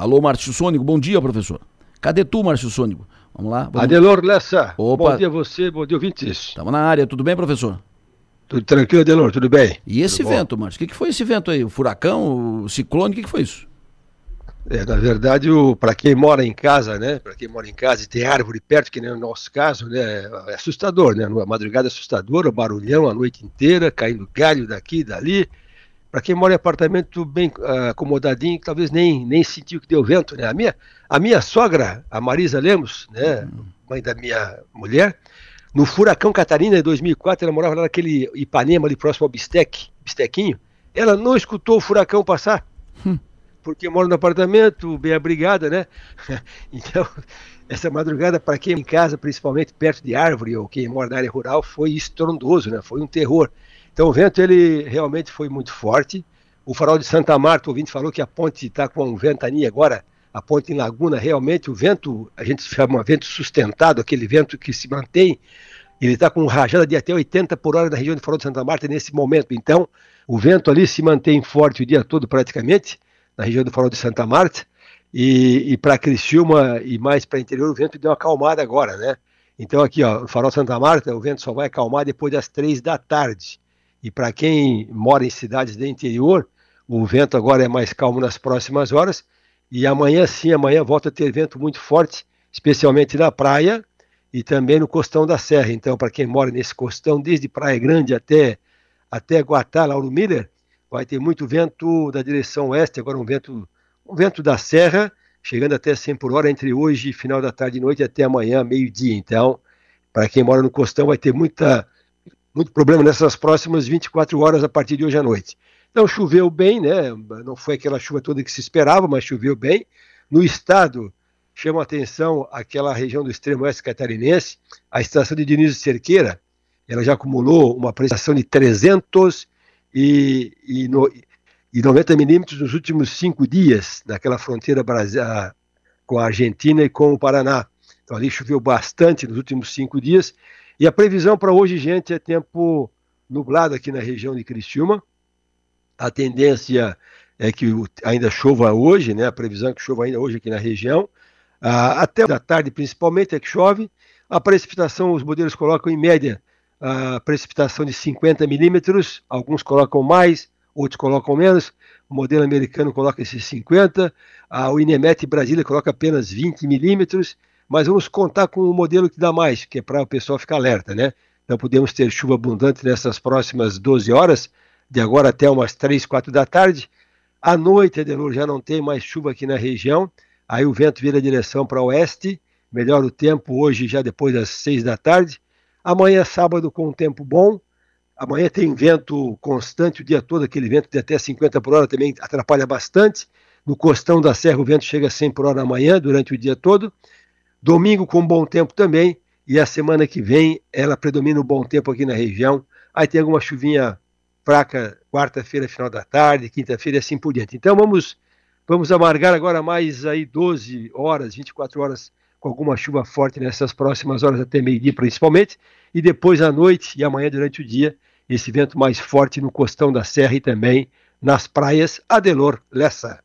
Alô, Márcio Sônico, bom dia, professor. Cadê tu, Márcio Sônico? Vamos lá. Vamos... Adelor Lessa, Opa. bom dia a você, bom dia ouvintes. Estamos na área, tudo bem, professor? Tudo tranquilo, Adelor, tudo bem? E esse tudo vento, Márcio? O que, que foi esse vento aí? O furacão, o ciclone, o que, que foi isso? É, na verdade, para quem mora em casa, né? Para quem mora em casa e tem árvore perto, que nem no nosso caso, né? É assustador, né? A madrugada é assustadora, barulhão a noite inteira, caindo galho daqui e dali. Para quem mora em apartamento bem uh, acomodadinho, talvez nem, nem sentiu que deu vento, né? A minha, a minha sogra, a Marisa Lemos, né? Mãe da minha mulher, no furacão Catarina de 2004, ela morava lá naquele Ipanema ali próximo ao Bistec, Bistequinho. Ela não escutou o furacão passar. Hum porque eu moro no apartamento, bem abrigada, né? Então, essa madrugada, para quem em casa, principalmente perto de árvore, ou quem mora na área rural, foi estrondoso, né? Foi um terror. Então, o vento, ele realmente foi muito forte. O farol de Santa Marta, o ouvinte falou que a ponte está com ventania agora, a ponte em Laguna, realmente o vento, a gente chama vento sustentado, aquele vento que se mantém, ele está com rajada de até 80 por hora na região de farol de Santa Marta nesse momento. Então, o vento ali se mantém forte o dia todo praticamente na região do Farol de Santa Marta, e, e para Criciúma e mais para interior o vento deu uma acalmada agora, né? Então aqui, ó, no Farol Santa Marta, o vento só vai acalmar depois das três da tarde. E para quem mora em cidades do interior, o vento agora é mais calmo nas próximas horas. E amanhã sim, amanhã volta a ter vento muito forte, especialmente na praia e também no costão da serra. Então, para quem mora nesse costão, desde Praia Grande até, até Guatá, Lauro Miller, vai ter muito vento da direção oeste, agora um vento, um vento da serra, chegando até 100 por hora entre hoje, final da tarde e noite, até amanhã, meio-dia. Então, para quem mora no costão, vai ter muita, muito problema nessas próximas 24 horas a partir de hoje à noite. Então, choveu bem, né? Não foi aquela chuva toda que se esperava, mas choveu bem. No estado, chama atenção aquela região do extremo oeste catarinense, a estação de Dionísio Cerqueira, ela já acumulou uma prestação de 300 e, e, no, e 90 milímetros nos últimos cinco dias, naquela fronteira com a Argentina e com o Paraná. Então ali choveu bastante nos últimos cinco dias. E a previsão para hoje, gente, é tempo nublado aqui na região de Criciúma. A tendência é que ainda chova hoje, né? A previsão é que chova ainda hoje aqui na região. Ah, até da tarde, principalmente, é que chove. A precipitação, os modelos colocam em média a precipitação de 50 milímetros, alguns colocam mais, outros colocam menos, o modelo americano coloca esses 50, a, o Inemet Brasília coloca apenas 20 milímetros, mas vamos contar com o modelo que dá mais, que é para o pessoal ficar alerta, né? Então podemos ter chuva abundante nessas próximas 12 horas, de agora até umas 3, 4 da tarde. À noite, Adelor, já não tem mais chuva aqui na região, aí o vento vira direção para oeste, melhora o tempo hoje já depois das 6 da tarde, Amanhã, sábado, com um tempo bom. Amanhã tem vento constante o dia todo, aquele vento de até 50 por hora também atrapalha bastante. No costão da serra, o vento chega a 100 por hora amanhã, durante o dia todo. Domingo, com bom tempo também. E a semana que vem, ela predomina o bom tempo aqui na região. Aí tem alguma chuvinha fraca quarta-feira, final da tarde, quinta-feira e assim por diante. Então vamos, vamos amargar agora mais aí 12 horas, 24 horas com alguma chuva forte nessas próximas horas até meio-dia principalmente, e depois à noite e amanhã durante o dia, esse vento mais forte no costão da serra e também nas praias Adelor Lessa.